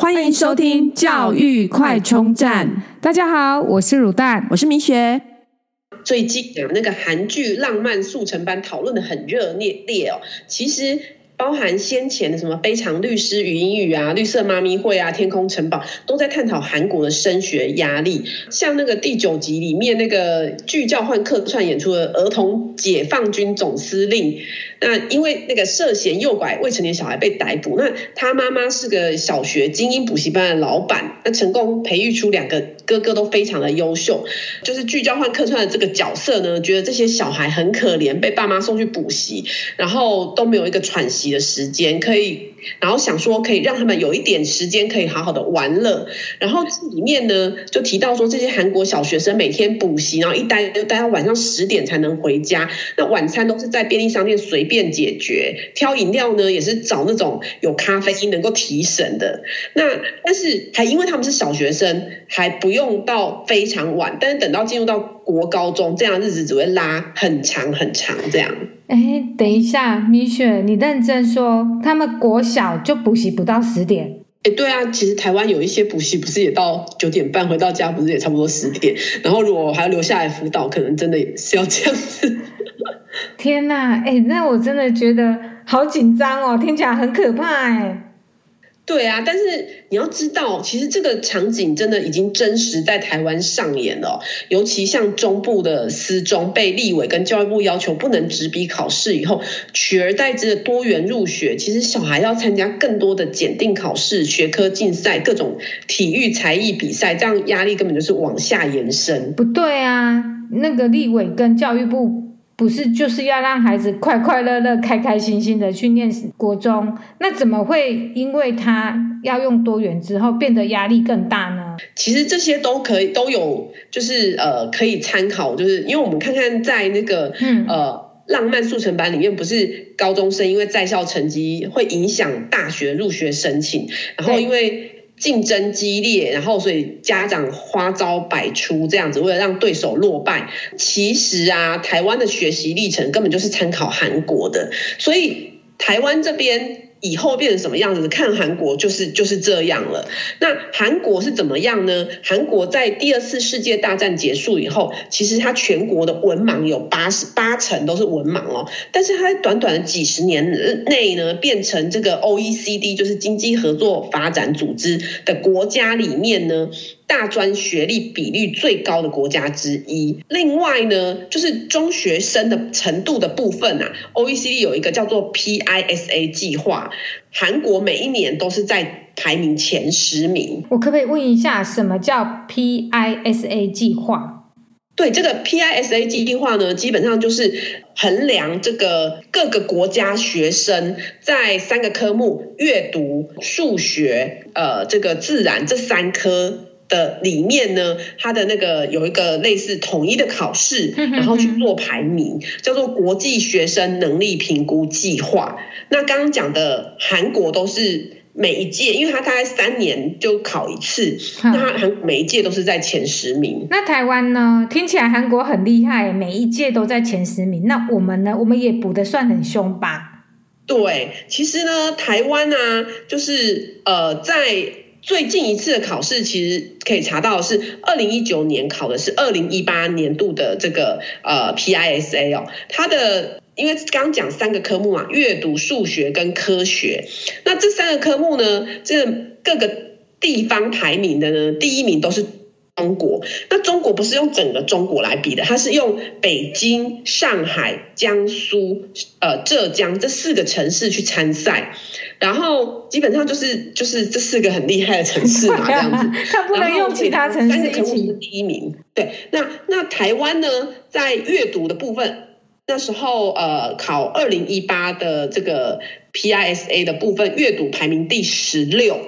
欢迎收听教育快充站。大家好，我是乳蛋，我是明雪。最近啊，那个韩剧《浪漫速成班》讨论的很热烈烈哦。其实。包含先前的什么《非常律师语音语》啊、《绿色妈咪会》啊、《天空城堡》，都在探讨韩国的升学压力。像那个第九集里面那个具教换客串演出的儿童解放军总司令，那因为那个涉嫌诱拐未成年小孩被逮捕，那他妈妈是个小学精英补习班的老板，那成功培育出两个哥哥都非常的优秀。就是具教换客串的这个角色呢，觉得这些小孩很可怜，被爸妈送去补习，然后都没有一个喘息的时间可以，然后想说可以让他们有一点时间可以好好的玩乐，然后里面呢就提到说这些韩国小学生每天补习，然后一待就待到晚上十点才能回家，那晚餐都是在便利商店随便解决，挑饮料呢也是找那种有咖啡因能够提神的，那但是还因为他们是小学生，还不用到非常晚，但是等到进入到国高中，这样日子只会拉很长很长这样。哎，等一下，米雪，你认真说，他们国小就补习不到十点？哎，对啊，其实台湾有一些补习不是也到九点半，回到家不是也差不多十点？然后如果还要留下来辅导，可能真的也是要这样子。天哪，哎，那我真的觉得好紧张哦，听起来很可怕哎。对啊，但是你要知道，其实这个场景真的已经真实在台湾上演了。尤其像中部的私中被立委跟教育部要求不能纸笔考试以后，取而代之的多元入学，其实小孩要参加更多的检定考试、学科竞赛、各种体育才艺比赛，这样压力根本就是往下延伸。不对啊，那个立委跟教育部。不是就是要让孩子快快乐乐、开开心心的去念国中，那怎么会因为他要用多元之后变得压力更大呢？其实这些都可以都有，就是呃可以参考，就是因为我们看看在那个嗯呃浪漫速成班里面，不是高中生因为在校成绩会影响大学入学申请，然后因为。竞争激烈，然后所以家长花招百出，这样子为了让对手落败。其实啊，台湾的学习历程根本就是参考韩国的，所以台湾这边。以后变成什么样子？看韩国就是就是这样了。那韩国是怎么样呢？韩国在第二次世界大战结束以后，其实它全国的文盲有八十八成都是文盲哦。但是它短短的几十年内呢，变成这个 OECD，就是经济合作发展组织的国家里面呢。大专学历比率最高的国家之一。另外呢，就是中学生的程度的部分啊，OECD 有一个叫做 PISA 计划，韩国每一年都是在排名前十名。我可不可以问一下，什么叫 PISA 计划？对，这个 PISA 计划呢，基本上就是衡量这个各个国家学生在三个科目——阅读、数学、呃，这个自然这三科。的里面呢，它的那个有一个类似统一的考试，然后去做排名，叫做国际学生能力评估计划。那刚刚讲的韩国都是每一届，因为它大概三年就考一次，那它韩每一届都是在前十名。那台湾呢？听起来韩国很厉害，每一届都在前十名。那我们呢？我们也补的算很凶吧？对，其实呢，台湾啊，就是呃，在。最近一次的考试，其实可以查到是二零一九年考的是二零一八年度的这个呃 PISA 哦，它的因为刚讲三个科目嘛，阅读、数学跟科学，那这三个科目呢，这各个地方排名的呢，第一名都是中国。那中国不是用整个中国来比的，它是用北京、上海、江苏、呃浙江这四个城市去参赛。然后基本上就是就是这四个很厉害的城市嘛，这样子。它不能用其他城市一起。是第一名。对，那那台湾呢，在阅读的部分，那时候呃考二零一八的这个 PISA 的部分，阅读排名第十六。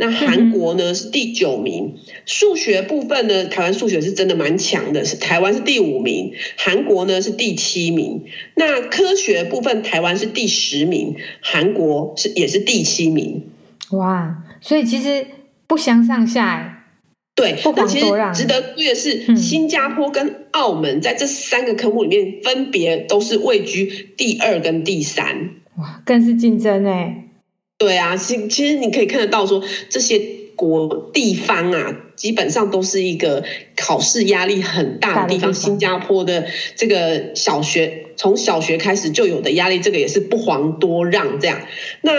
那韩国呢是第九名，数学部分呢，台湾数学是真的蛮强的，是台湾是第五名，韩国呢是第七名。那科学部分，台湾是第十名，韩国是也是第七名。哇，所以其实不相上下哎。对，那其实值得注意的是，新加坡跟澳门在这三个科目里面，分别都是位居第二跟第三。哇，更是竞争哎。对啊，其其实你可以看得到说这些国地方啊，基本上都是一个考试压力很大的地方。新加坡的这个小学从小学开始就有的压力，这个也是不遑多让这样。那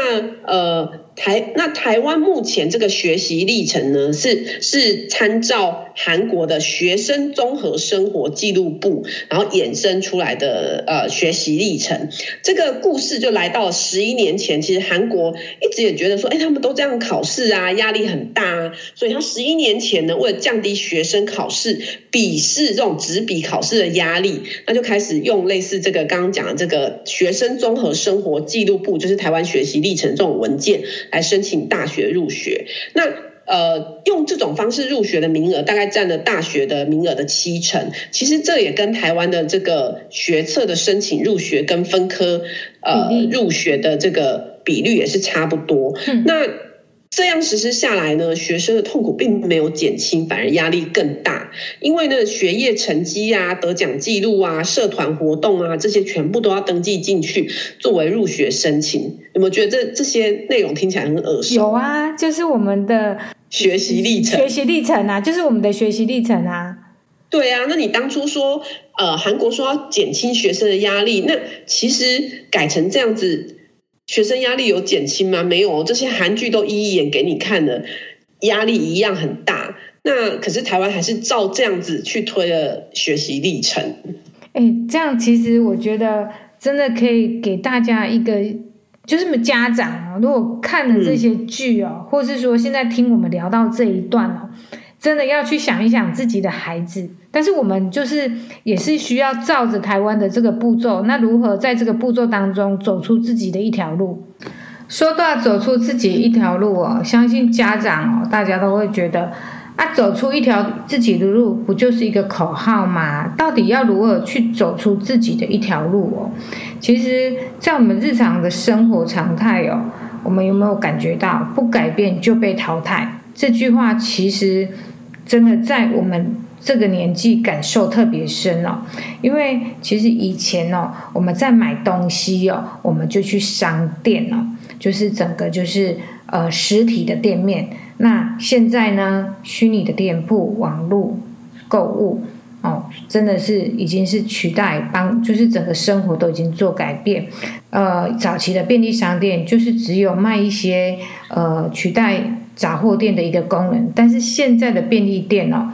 呃。台那台湾目前这个学习历程呢，是是参照韩国的学生综合生活记录簿，然后衍生出来的呃学习历程。这个故事就来到十一年前，其实韩国一直也觉得说，哎，他们都这样考试啊，压力很大啊，所以他十一年前呢，为了降低学生考试笔试这种纸笔考试的压力，那就开始用类似这个刚刚讲的这个学生综合生活记录簿，就是台湾学习历程这种文件。来申请大学入学，那呃用这种方式入学的名额大概占了大学的名额的七成。其实这也跟台湾的这个学测的申请入学跟分科呃入学的这个比率也是差不多。嗯、那这样实施下来呢，学生的痛苦并没有减轻，反而压力更大。因为呢，学业成绩啊、得奖记录啊、社团活动啊，这些全部都要登记进去，作为入学申请。有没有觉得这这些内容听起来很耳熟？有啊，就是我们的学习历程。学习历程啊，就是我们的学习历程啊。对啊，那你当初说，呃，韩国说要减轻学生的压力，那其实改成这样子。学生压力有减轻吗？没有，这些韩剧都一一演给你看的，压力一样很大。那可是台湾还是照这样子去推了学习历程。哎，这样其实我觉得真的可以给大家一个，就是家长啊，如果看了这些剧哦，嗯、或是说现在听我们聊到这一段哦。真的要去想一想自己的孩子，但是我们就是也是需要照着台湾的这个步骤，那如何在这个步骤当中走出自己的一条路？说到走出自己一条路哦，相信家长哦，大家都会觉得啊，走出一条自己的路不就是一个口号吗？到底要如何去走出自己的一条路哦？其实，在我们日常的生活常态哦，我们有没有感觉到不改变就被淘汰？这句话其实。真的在我们这个年纪感受特别深哦，因为其实以前哦，我们在买东西哦，我们就去商店哦，就是整个就是呃实体的店面。那现在呢，虚拟的店铺、网络购物哦，真的是已经是取代帮，就是整个生活都已经做改变。呃，早期的便利商店就是只有卖一些呃取代。杂货店的一个功能，但是现在的便利店哦，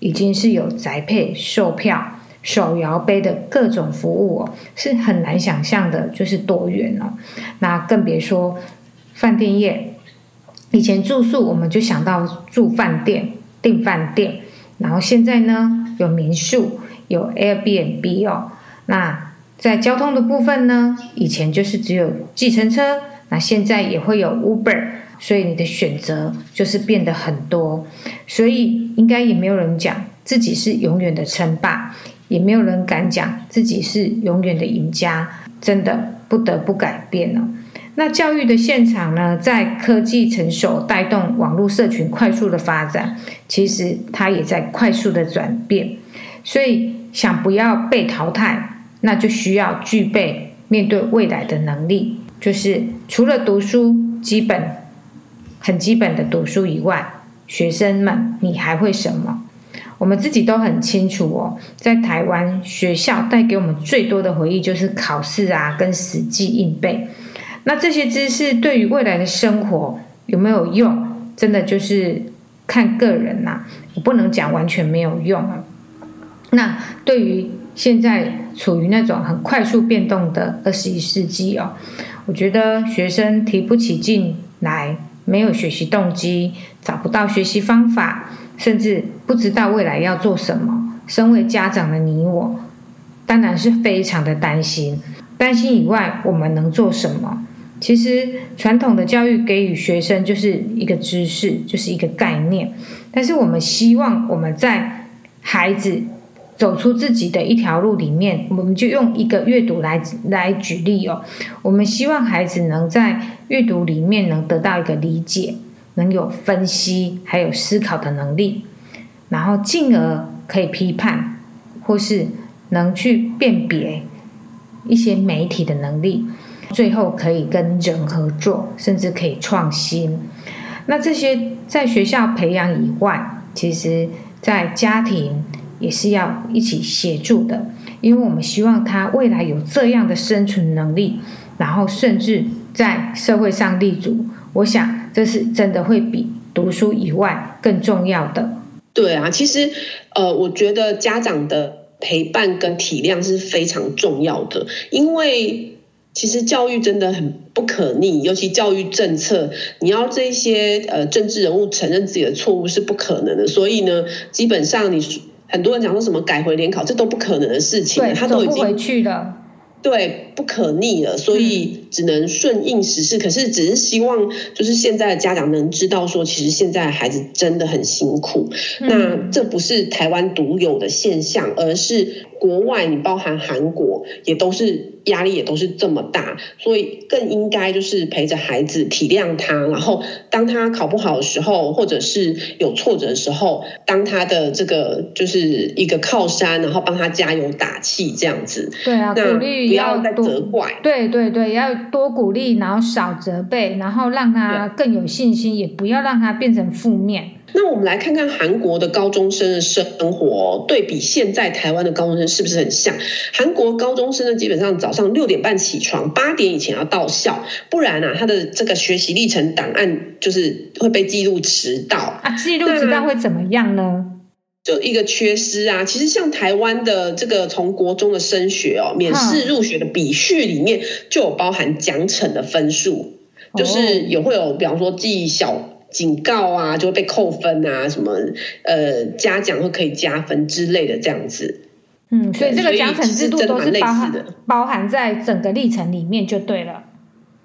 已经是有宅配、售票、手摇杯的各种服务哦，是很难想象的，就是多元哦。那更别说饭店业，以前住宿我们就想到住饭店、订饭店，然后现在呢有民宿、有 Airbnb 哦。那在交通的部分呢，以前就是只有计程车，那现在也会有 Uber。所以你的选择就是变得很多，所以应该也没有人讲自己是永远的称霸，也没有人敢讲自己是永远的赢家，真的不得不改变了。那教育的现场呢，在科技成熟带动网络社群快速的发展，其实它也在快速的转变。所以想不要被淘汰，那就需要具备面对未来的能力，就是除了读书基本。很基本的读书以外，学生们，你还会什么？我们自己都很清楚哦。在台湾学校带给我们最多的回忆就是考试啊，跟死记硬背。那这些知识对于未来的生活有没有用？真的就是看个人呐、啊。我不能讲完全没有用啊。那对于现在处于那种很快速变动的二十一世纪哦，我觉得学生提不起劲来。没有学习动机，找不到学习方法，甚至不知道未来要做什么。身为家长的你我，当然是非常的担心。担心以外，我们能做什么？其实传统的教育给予学生就是一个知识，就是一个概念。但是我们希望我们在孩子。走出自己的一条路里面，我们就用一个阅读来来举例哦。我们希望孩子能在阅读里面能得到一个理解，能有分析还有思考的能力，然后进而可以批判，或是能去辨别一些媒体的能力。最后可以跟人合作，甚至可以创新。那这些在学校培养以外，其实在家庭也是要一起协助的，因为我们希望他未来有这样的生存能力，然后甚至在社会上立足。我想这是真的会比读书以外更重要的。对啊，其实呃，我觉得家长的陪伴跟体谅是非常重要的，因为。其实教育真的很不可逆，尤其教育政策，你要这些呃政治人物承认自己的错误是不可能的。所以呢，基本上你很多人讲说什么改回联考，这都不可能的事情，他都已经回去了。对，不可逆了，所以只能顺应时势。嗯。可是，只是希望就是现在的家长能知道说，其实现在的孩子真的很辛苦。嗯。那这不是台湾独有的现象，而是国外，你包含韩国也都是。压力也都是这么大，所以更应该就是陪着孩子体谅他，然后当他考不好的时候，或者是有挫折的时候，当他的这个就是一个靠山，然后帮他加油打气这样子。对啊，鼓励不要再责怪。对对对，要多鼓励，然后少责备，然后让他更有信心，也不要让他变成负面。那我们来看看韩国的高中生的生活，对比现在台湾的高中生是不是很像？韩国高中生呢，基本上早上六点半起床，八点以前要到校，不然啊，他的这个学习历程档案就是会被记录迟到啊。记录迟到会怎么样呢？就一个缺失啊。其实像台湾的这个从国中的升学哦，免试入学的比序里面就有包含奖惩的分数，就是也会有，比方说记小。警告啊，就会被扣分啊，什么呃嘉奖会可以加分之类的这样子。嗯，所以这个奖惩制度都是包含包含在整个历程里面就对了。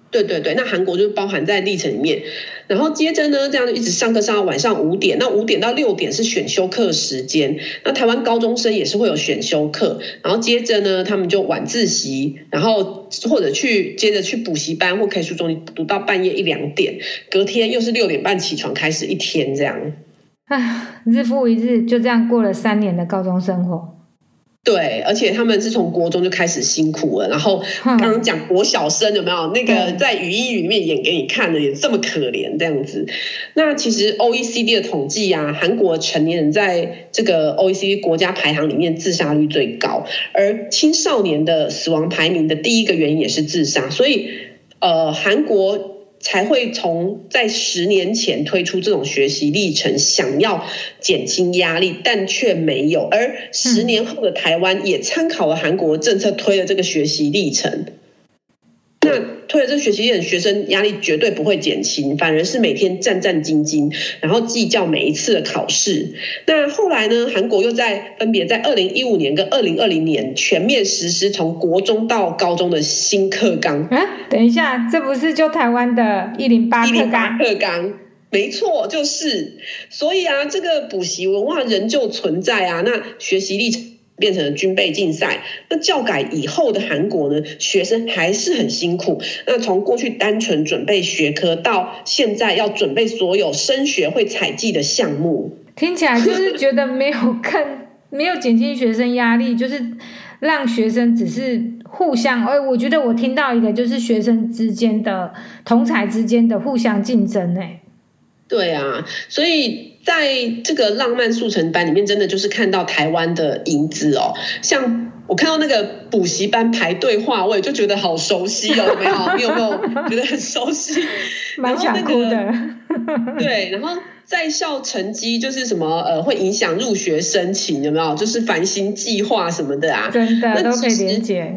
对对对，那韩国就包含在历程里面，然后接着呢，这样一直上课上到晚上五点，那五点到六点是选修课时间。那台湾高中生也是会有选修课，然后接着呢，他们就晚自习，然后或者去接着去补习班或 K 书中心读到半夜一两点，隔天又是六点半起床开始一天这样。唉，日复一日，就这样过了三年的高中生活。对，而且他们是从国中就开始辛苦了。然后刚刚讲国小生有没有那个在语音语里面演给你看的也这么可怜这样子？那其实 OECD 的统计啊，韩国成年人在这个 OECD 国家排行里面自杀率最高，而青少年的死亡排名的第一个原因也是自杀。所以呃，韩国。才会从在十年前推出这种学习历程，想要减轻压力，但却没有。而十年后的台湾也参考了韩国政策，推了这个学习历程。那推了这个学习历程，学生压力绝对不会减轻，反而是每天战战兢兢，然后计较每一次的考试。那后来呢？韩国又在分别在二零一五年跟二零二零年全面实施从国中到高中的新课纲。啊，等一下，这不是就台湾的一零八课纲？一零八课纲，没错，就是。所以啊，这个补习文化仍旧存在啊。那学习历程。变成了军备竞赛。那教改以后的韩国呢，学生还是很辛苦。那从过去单纯准备学科，到现在要准备所有升学会采计的项目，听起来就是觉得没有更 没有减轻学生压力，就是让学生只是互相。哎，我觉得我听到一个就是学生之间的同才之间的互相竞争。哎，对啊，所以。在这个浪漫速成班里面，真的就是看到台湾的影子哦。像我看到那个补习班排队划位，就觉得好熟悉哦。有没有？你有没有觉得很熟悉？蛮想哭的。对，然后在校成绩就是什么呃，会影响入学申请，有没有？就是繁星计划什么的啊。真的都可以理解。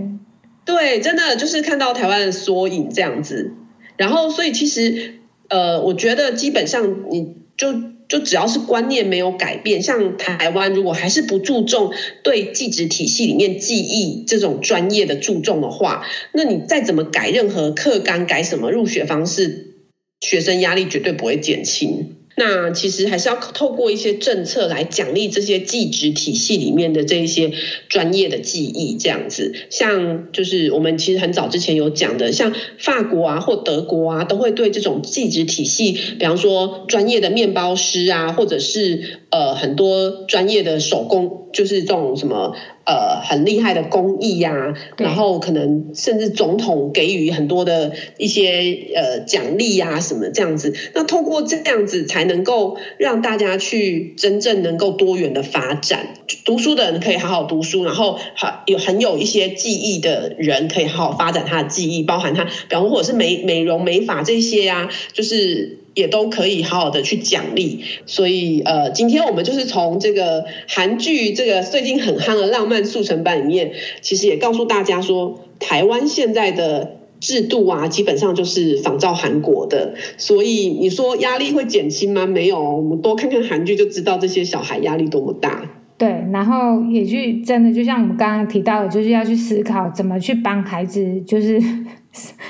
对，真的就是看到台湾的缩影这样子。然后，所以其实呃，我觉得基本上你就。就只要是观念没有改变，像台湾如果还是不注重对记职体系里面记忆这种专业的注重的话，那你再怎么改任何课纲，改什么入学方式，学生压力绝对不会减轻。那其实还是要透过一些政策来奖励这些技职体系里面的这一些专业的技艺，这样子。像就是我们其实很早之前有讲的，像法国啊或德国啊，都会对这种技职体系，比方说专业的面包师啊，或者是呃很多专业的手工，就是这种什么呃很厉害的工艺呀、啊，然后可能甚至总统给予很多的一些呃奖励呀什么这样子。那通过这样子才能够让大家去真正能够多元的发展。读书的人可以好好读书，然后好有很有一些技艺的人可以好好发展他的技艺，包含他，比方或者是美美容美发这些呀、啊，就是。也都可以好好的去奖励，所以呃，今天我们就是从这个韩剧这个最近很夯的浪漫速成班里面，其实也告诉大家说，台湾现在的制度啊，基本上就是仿照韩国的，所以你说压力会减轻吗？没有，我们多看看韩剧就知道这些小孩压力多么大。对，然后也去真的就像我们刚刚提到的，就是要去思考怎么去帮孩子，就是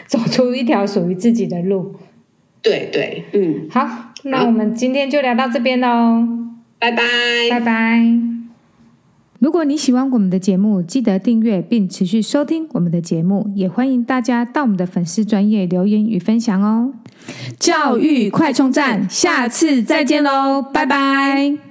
走出一条属于自己的路。对对，嗯，好，那我们今天就聊到这边喽，拜拜，拜拜。如果你喜欢我们的节目，记得订阅并持续收听我们的节目，也欢迎大家到我们的粉丝专业留言与分享哦。教育快充站，下次再见喽，拜拜。